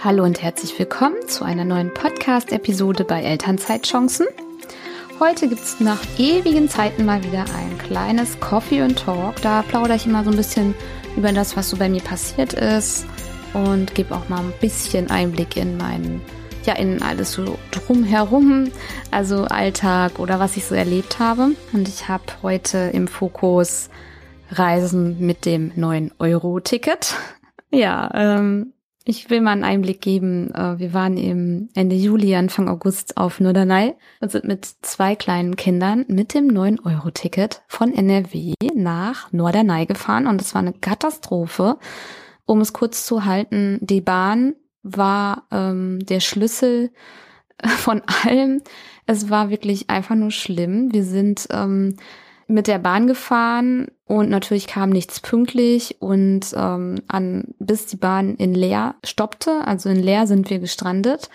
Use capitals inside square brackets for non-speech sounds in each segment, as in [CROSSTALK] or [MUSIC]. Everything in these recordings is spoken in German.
Hallo und herzlich willkommen zu einer neuen Podcast-Episode bei Elternzeitchancen. Heute gibt es nach ewigen Zeiten mal wieder ein kleines Coffee and Talk. Da plaudere ich immer so ein bisschen über das, was so bei mir passiert ist und gebe auch mal ein bisschen Einblick in meinen, ja, in alles so drumherum, also Alltag oder was ich so erlebt habe. Und ich habe heute im Fokus Reisen mit dem 9-Euro-Ticket. [LAUGHS] Ja, ähm, ich will mal einen Einblick geben. Äh, wir waren im Ende Juli, Anfang August auf Norderney und sind mit zwei kleinen Kindern mit dem 9-Euro-Ticket von NRW nach Norderney gefahren und es war eine Katastrophe. Um es kurz zu halten, die Bahn war ähm, der Schlüssel [LAUGHS] von allem. Es war wirklich einfach nur schlimm. Wir sind ähm, mit der Bahn gefahren und natürlich kam nichts pünktlich und ähm, an bis die Bahn in Leer stoppte, also in Leer sind wir gestrandet,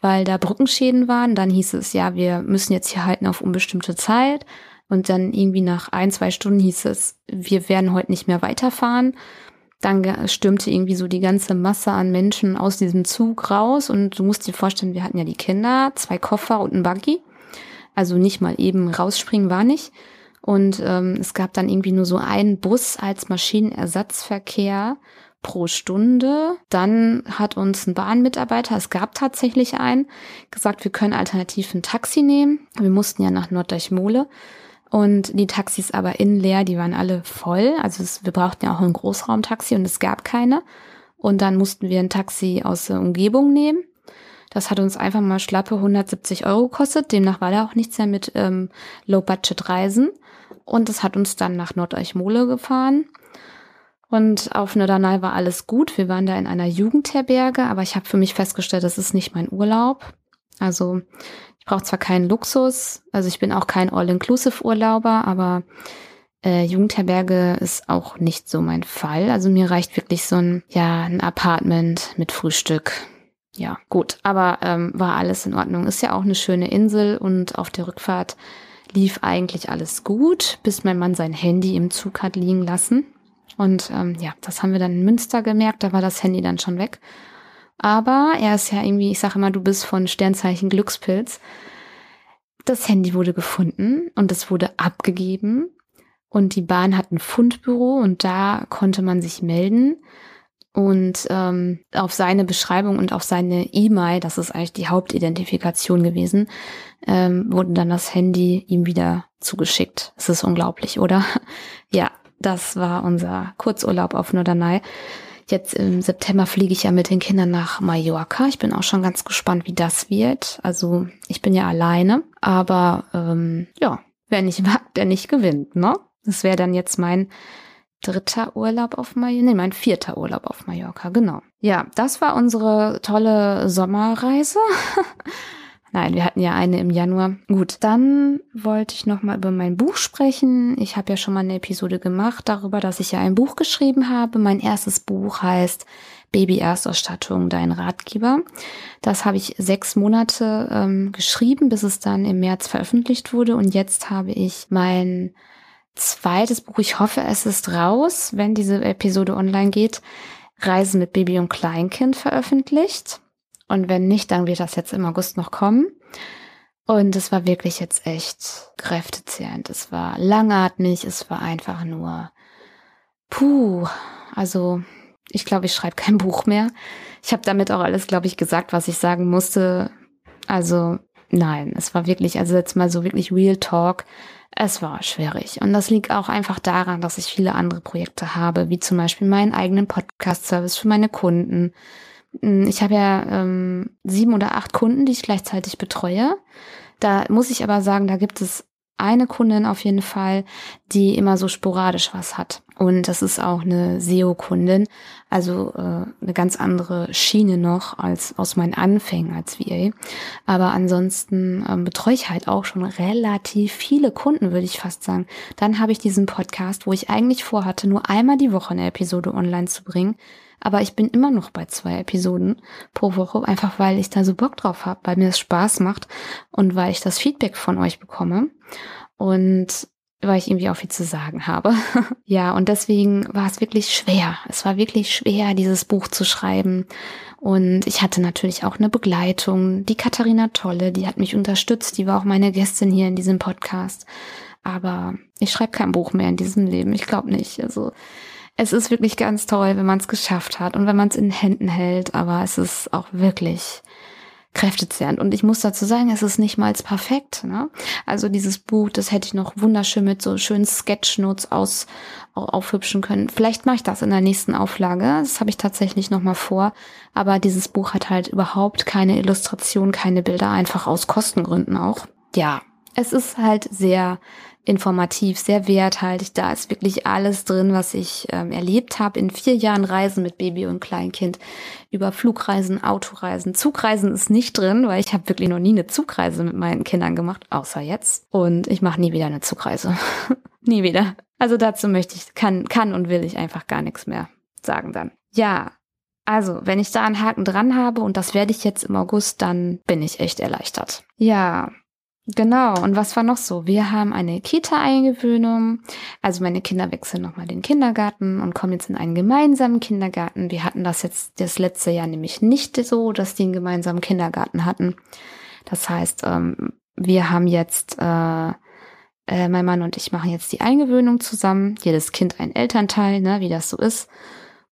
weil da Brückenschäden waren. Dann hieß es ja, wir müssen jetzt hier halten auf unbestimmte Zeit und dann irgendwie nach ein zwei Stunden hieß es, wir werden heute nicht mehr weiterfahren. Dann stürmte irgendwie so die ganze Masse an Menschen aus diesem Zug raus und du musst dir vorstellen, wir hatten ja die Kinder, zwei Koffer und ein Buggy. Also nicht mal eben rausspringen war nicht. Und ähm, es gab dann irgendwie nur so einen Bus als Maschinenersatzverkehr pro Stunde. Dann hat uns ein Bahnmitarbeiter, es gab tatsächlich einen, gesagt, wir können alternativ ein Taxi nehmen. Wir mussten ja nach Norddeuchmole. Und die Taxis aber innen leer, die waren alle voll. Also es, wir brauchten ja auch ein Großraumtaxi und es gab keine. Und dann mussten wir ein Taxi aus der Umgebung nehmen. Das hat uns einfach mal schlappe 170 Euro gekostet. Demnach war da auch nichts mehr mit ähm, Low-Budget-Reisen. Und es hat uns dann nach Nordeuchmole gefahren. Und auf Norderney war alles gut. Wir waren da in einer Jugendherberge, aber ich habe für mich festgestellt, das ist nicht mein Urlaub. Also ich brauche zwar keinen Luxus, also ich bin auch kein All-Inclusive-Urlauber, aber äh, Jugendherberge ist auch nicht so mein Fall. Also mir reicht wirklich so ein, ja, ein Apartment mit Frühstück. Ja, gut, aber ähm, war alles in Ordnung. Ist ja auch eine schöne Insel und auf der Rückfahrt lief eigentlich alles gut, bis mein Mann sein Handy im Zug hat liegen lassen. Und ähm, ja, das haben wir dann in Münster gemerkt, da war das Handy dann schon weg. Aber er ist ja irgendwie, ich sage immer, du bist von Sternzeichen Glückspilz. Das Handy wurde gefunden und es wurde abgegeben. Und die Bahn hat ein Fundbüro und da konnte man sich melden. Und ähm, auf seine Beschreibung und auf seine E-Mail, das ist eigentlich die Hauptidentifikation gewesen, ähm, wurde dann das Handy ihm wieder zugeschickt. Es ist unglaublich, oder? [LAUGHS] Ja, das war unser Kurzurlaub auf Norderney. Jetzt im September fliege ich ja mit den Kindern nach Mallorca. Ich bin auch schon ganz gespannt, wie das wird. Also ich bin ja alleine, aber ähm, ja, wer nicht [LAUGHS] wagt, der nicht gewinnt, ne? Das wäre dann jetzt mein dritter Urlaub auf Mallorca, nee, mein vierter Urlaub auf Mallorca, genau. Ja, das war unsere tolle Sommerreise. [LAUGHS] Nein, wir hatten ja eine im Januar. Gut, dann wollte ich noch mal über mein Buch sprechen. Ich habe ja schon mal eine Episode gemacht darüber, dass ich ja ein Buch geschrieben habe. Mein erstes Buch heißt Baby-Erstausstattung, dein Ratgeber. Das habe ich sechs Monate ähm, geschrieben, bis es dann im März veröffentlicht wurde. Und jetzt habe ich mein zweites Buch, ich hoffe, es ist raus, wenn diese Episode online geht, Reisen mit Baby und Kleinkind veröffentlicht. Und wenn nicht, dann wird das jetzt im August noch kommen. Und es war wirklich jetzt echt kräftezehrend. Es war langatmig, es war einfach nur puh. Also ich glaube, ich schreibe kein [LAUGHS] Buch mehr. Ich habe damit auch alles, glaube ich, gesagt, was ich sagen musste. Also nein, es war wirklich, also jetzt mal so wirklich Real Talk. Es war schwierig. Und das liegt auch einfach daran, dass ich viele andere Projekte habe, wie zum Beispiel meinen eigenen Podcast-Service für meine Kunden. Hm, ich habe ja ähm, sieben oder acht Kunden, die ich gleichzeitig betreue. Da muss ich aber sagen, da gibt es eine Kundin auf jeden Fall, die immer so sporadisch was hat. Und das ist auch eine SEO-Kundin, also äh, eine ganz andere Schiene noch als aus meinen Anfängen als VA. Aber ansonsten ähm, betreue ich halt auch schon relativ viele Kunden, würde ich fast sagen. Dann habe ich diesen Podcast, wo ich eigentlich vorhatte, nur einmal die Woche eine Episode online zu bringen. Aber ich bin immer noch bei zwei Episoden pro Woche, einfach weil ich da so Bock drauf habe, weil mir das Spaß macht und weil ich das Feedback von euch bekomme. Und weil ich irgendwie auch viel zu sagen habe. [LAUGHS] ja, und deswegen war es wirklich schwer. Es war wirklich schwer, dieses Buch zu schreiben. Und ich hatte natürlich auch eine Begleitung, die Katharina Tolle, die hat mich unterstützt, die war auch meine Gästin hier in diesem Podcast. Aber ich schreibe kein Buch mehr in diesem Leben, ich glaube nicht. Also es ist wirklich ganz toll, wenn man es geschafft hat und wenn man es in Händen hält, aber es ist auch wirklich kräftezehrend. Und ich muss dazu sagen, es ist nicht mal perfekt. Ne? Also dieses Buch, das hätte ich noch wunderschön mit so schönen Sketchnotes aus aufhübschen können. Vielleicht mache ich das in der nächsten Auflage. Das habe ich tatsächlich noch mal vor. Aber dieses Buch hat halt überhaupt keine Illustration, keine Bilder, einfach aus Kostengründen auch. Ja, es ist halt sehr informativ, sehr werthaltig. Da ist wirklich alles drin, was ich ähm, erlebt habe in vier Jahren Reisen mit Baby und Kleinkind. Über Flugreisen, Autoreisen, Zugreisen ist nicht drin, weil ich habe wirklich noch nie eine Zugreise mit meinen Kindern gemacht, außer jetzt. Und ich mache nie wieder eine Zugreise. [LAUGHS] nie wieder. Also dazu möchte ich, kann, kann und will ich einfach gar nichts mehr sagen dann. Ja, also, wenn ich da einen Haken dran habe und das werde ich jetzt im August, dann bin ich echt erleichtert. Ja, Genau, und was war noch so? Wir haben eine Kita-Eingewöhnung. Also meine Kinder wechseln nochmal den Kindergarten und kommen jetzt in einen gemeinsamen Kindergarten. Wir hatten das jetzt das letzte Jahr nämlich nicht so, dass die einen gemeinsamen Kindergarten hatten. Das heißt, ähm, wir haben jetzt, äh, äh, mein Mann und ich machen jetzt die Eingewöhnung zusammen. Jedes Kind ein Elternteil, ne, wie das so ist.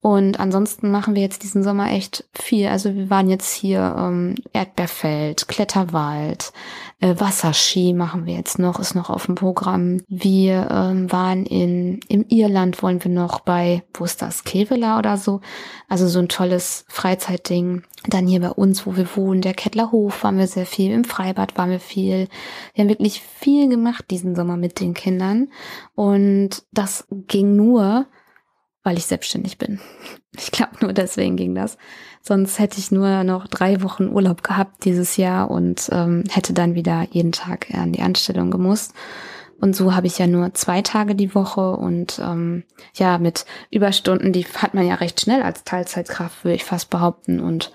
Und ansonsten machen wir jetzt diesen Sommer echt viel. Also wir waren jetzt hier ähm, Erdbeerfeld, Kletterwald, äh, Wasserski machen wir jetzt noch, ist noch auf dem Programm. Wir ähm, waren in im Irland, wollen wir noch bei, wo ist das, Kevela oder so. Also so ein tolles Freizeitding. Dann hier bei uns, wo wir wohnen, der Kettlerhof waren wir sehr viel, im Freibad waren wir viel. Wir haben wirklich viel gemacht diesen Sommer mit den Kindern. Und das ging nur, weil ich selbstständig bin. [LAUGHS] Ich glaube, nur deswegen ging das. Sonst hätte ich nur noch drei Wochen Urlaub gehabt dieses Jahr und ähm, hätte dann wieder jeden Tag an die Anstellung gemusst. Und so habe ich ja nur zwei Tage die Woche und ähm, ja, mit Überstunden, die hat man ja recht schnell als Teilzeitkraft, würde ich fast behaupten. Und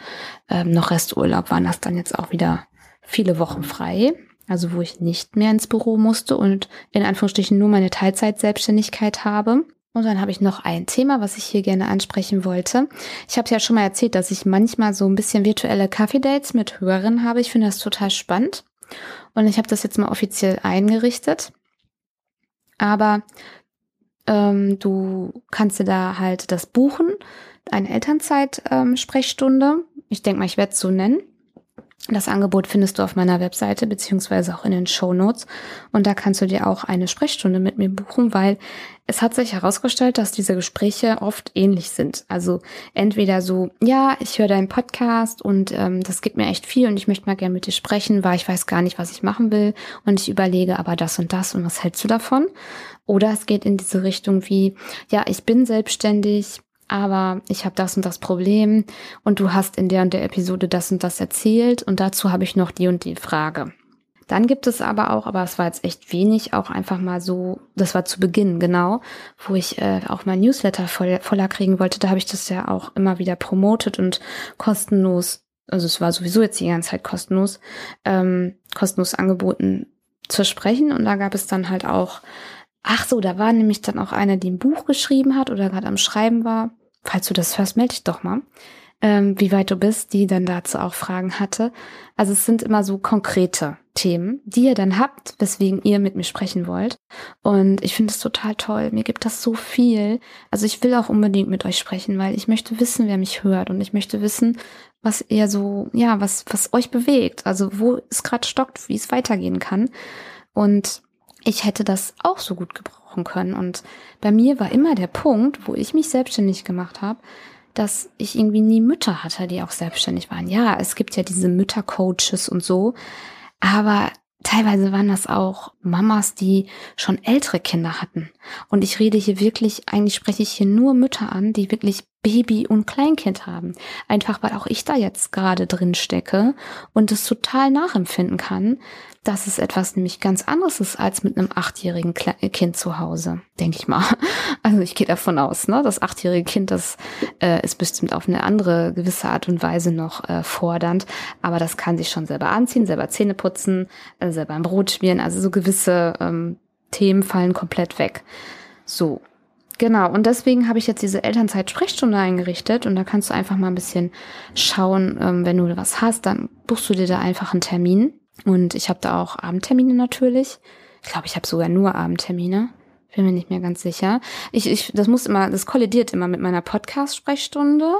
ähm, noch Resturlaub waren das dann jetzt auch wieder viele Wochen frei. Also wo ich nicht mehr ins Büro musste und in Anführungsstrichen nur meine Teilzeitselbstständigkeit habe. Und dann habe ich noch ein Thema, was ich hier gerne ansprechen wollte. Ich habe ja schon mal erzählt, dass ich manchmal so ein bisschen virtuelle Kaffee-Dates mit Hörerinnen habe. Ich finde das total spannend. Und ich habe das jetzt mal offiziell eingerichtet. Aber ähm, du kannst dir da halt das buchen, eine Elternzeit-Sprechstunde. Ähm, ich denke mal, ich werde es so nennen. Das Angebot findest du auf meiner Webseite beziehungsweise auch in den Show Notes und da kannst du dir auch eine Sprechstunde mit mir buchen, weil es hat sich herausgestellt, dass diese Gespräche oft ähnlich sind. Also entweder so, ja, ich höre deinen Podcast und ähm, das gibt mir echt viel und ich möchte mal gerne mit dir sprechen, weil ich weiß gar nicht, was ich machen will und ich überlege aber das und das und was hältst du davon? Oder es geht in diese Richtung wie, ja, ich bin selbstständig, aber ich habe das und das Problem und du hast in der und der Episode das und das erzählt und dazu habe ich noch die und die Frage. Dann gibt es aber auch, aber es war jetzt echt wenig, auch einfach mal so, das war zu Beginn, genau, wo ich äh, auch mein Newsletter voll, voller kriegen wollte. Da habe ich das ja auch immer wieder promotet und kostenlos, also es war sowieso jetzt die ganze Zeit kostenlos, ähm, kostenlos angeboten zu sprechen. Und da gab es dann halt auch Ach so, da war nämlich dann auch einer, die ein Buch geschrieben hat oder gerade am Schreiben war. Falls du das hörst, melde dich doch mal. Ähm, wie weit du bist, die dann dazu auch Fragen hatte. Also es sind immer so konkrete Themen, die ihr dann habt, weswegen ihr mit mir sprechen wollt. Und ich finde es total toll. Mir gibt das so viel. Also ich will auch unbedingt mit euch sprechen, weil ich möchte wissen, wer mich hört und ich möchte wissen, was ihr so, ja, was, was euch bewegt. Also wo es gerade stockt, wie es weitergehen kann. Und ich hätte das auch so gut gebrauchen können. Und bei mir war immer der Punkt, wo ich mich selbstständig gemacht habe, dass ich irgendwie nie Mütter hatte, die auch selbstständig waren. Ja, es gibt ja diese Müttercoaches und so, aber teilweise waren das auch Mamas, die schon ältere Kinder hatten. Und ich rede hier wirklich, eigentlich spreche ich hier nur Mütter an, die wirklich Baby und Kleinkind haben. Einfach weil auch ich da jetzt gerade drin stecke und es total nachempfinden kann, dass es etwas nämlich ganz anderes ist als mit einem achtjährigen Kind zu Hause, denke ich mal. [LAUGHS] Also ich gehe davon aus, ne? Das achtjährige Kind, das äh, ist bestimmt auf eine andere gewisse Art und Weise noch äh, fordernd, aber das kann sich schon selber anziehen, selber Zähne putzen, äh, selber ein Brot schmieren, also so gewisse ähm, Themen fallen komplett weg. So. Genau, und deswegen habe ich jetzt diese Elternzeit-Sprechstunde eingerichtet und da kannst du einfach mal ein bisschen schauen, ähm, wenn du was hast, dann buchst du dir da einfach einen Termin. Und ich habe da auch Abendtermine natürlich. Ich glaube, ich habe sogar nur Abendtermine. Bin mir nicht mehr ganz sicher. Ich, ich, das muss immer, das kollidiert immer mit meiner Podcast-Sprechstunde,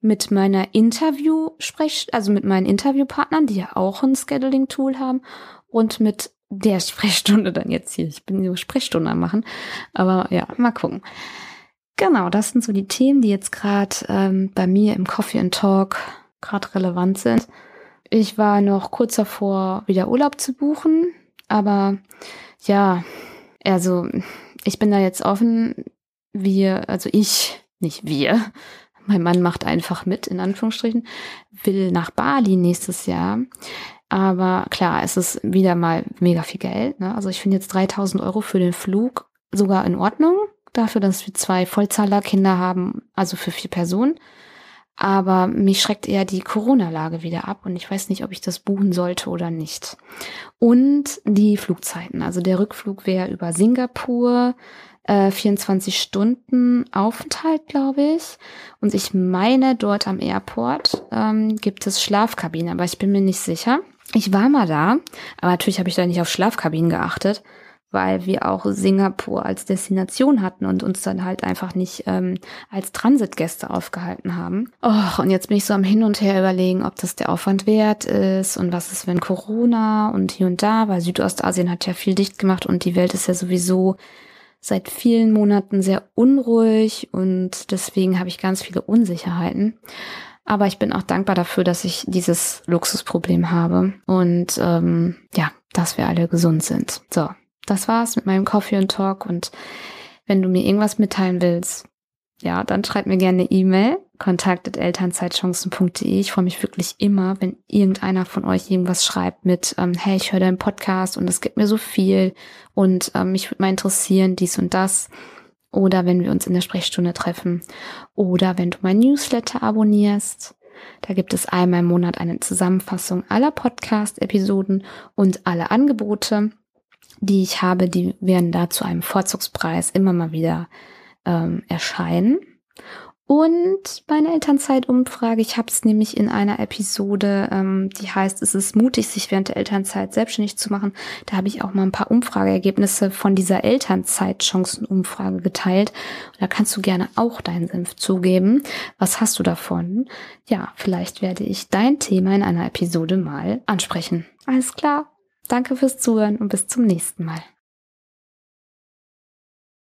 mit meiner Interview-Sprech, also mit meinen Interviewpartnern, die ja auch ein Scheduling-Tool haben und mit der Sprechstunde dann jetzt hier. Ich bin nur Sprechstunde am machen. Aber ja, mal gucken. Genau, das sind so die Themen, die jetzt gerade ähm, bei mir im Coffee and Talk gerade relevant sind. Ich war noch kurz davor, wieder Urlaub zu buchen, aber ja, also ich bin da jetzt offen. Wir, also ich, nicht wir, mein Mann macht einfach mit, in Anführungsstrichen, will nach Bali nächstes Jahr. Aber klar, es ist wieder mal mega viel Geld. Ne? Also ich finde jetzt 3000 Euro für den Flug sogar in Ordnung. Dafür, dass wir zwei Vollzahlerkinder haben, also für vier Personen. Aber mich schreckt eher die Corona-Lage wieder ab und ich weiß nicht, ob ich das buchen sollte oder nicht. Und die Flugzeiten. Also der Rückflug wäre über Singapur, äh, 24 Stunden Aufenthalt, glaube ich. Und ich meine, dort am Airport ähm, gibt es Schlafkabinen, aber ich bin mir nicht sicher. Ich war mal da, aber natürlich habe ich da nicht auf Schlafkabinen geachtet weil wir auch Singapur als Destination hatten und uns dann halt einfach nicht ähm, als Transitgäste aufgehalten haben. Och, und jetzt bin ich so am Hin und Her überlegen, ob das der Aufwand wert ist und was ist, wenn Corona und hier und da, weil Südostasien hat ja viel dicht gemacht und die Welt ist ja sowieso seit vielen Monaten sehr unruhig und deswegen habe ich ganz viele Unsicherheiten. Aber ich bin auch dankbar dafür, dass ich dieses Luxusproblem habe und ähm, ja, dass wir alle gesund sind. So, das war's mit meinem Coffee und Talk. Und wenn du mir irgendwas mitteilen willst, ja, dann schreib mir gerne E-Mail, kontakt.elternzeitchancen.de. Ich freue mich wirklich immer, wenn irgendeiner von euch irgendwas schreibt mit, ähm, hey, ich höre deinen Podcast und es gibt mir so viel und ähm, mich würde mal interessieren, dies und das. Oder wenn wir uns in der Sprechstunde treffen. Oder wenn du mein Newsletter abonnierst. Da gibt es einmal im Monat eine Zusammenfassung aller Podcast-Episoden und alle Angebote die ich habe, die werden da zu einem Vorzugspreis immer mal wieder ähm, erscheinen. Und meine Elternzeitumfrage, ich habe es nämlich in einer Episode, ähm, die heißt, es ist mutig, sich während der Elternzeit selbstständig zu machen. Da habe ich auch mal ein paar Umfrageergebnisse von dieser Elternzeitchancenumfrage geteilt. Und da kannst du gerne auch deinen Senf zugeben. Was hast du davon? Ja, vielleicht werde ich dein Thema in einer Episode mal ansprechen. Alles klar. Danke fürs Zuhören und bis zum nächsten Mal.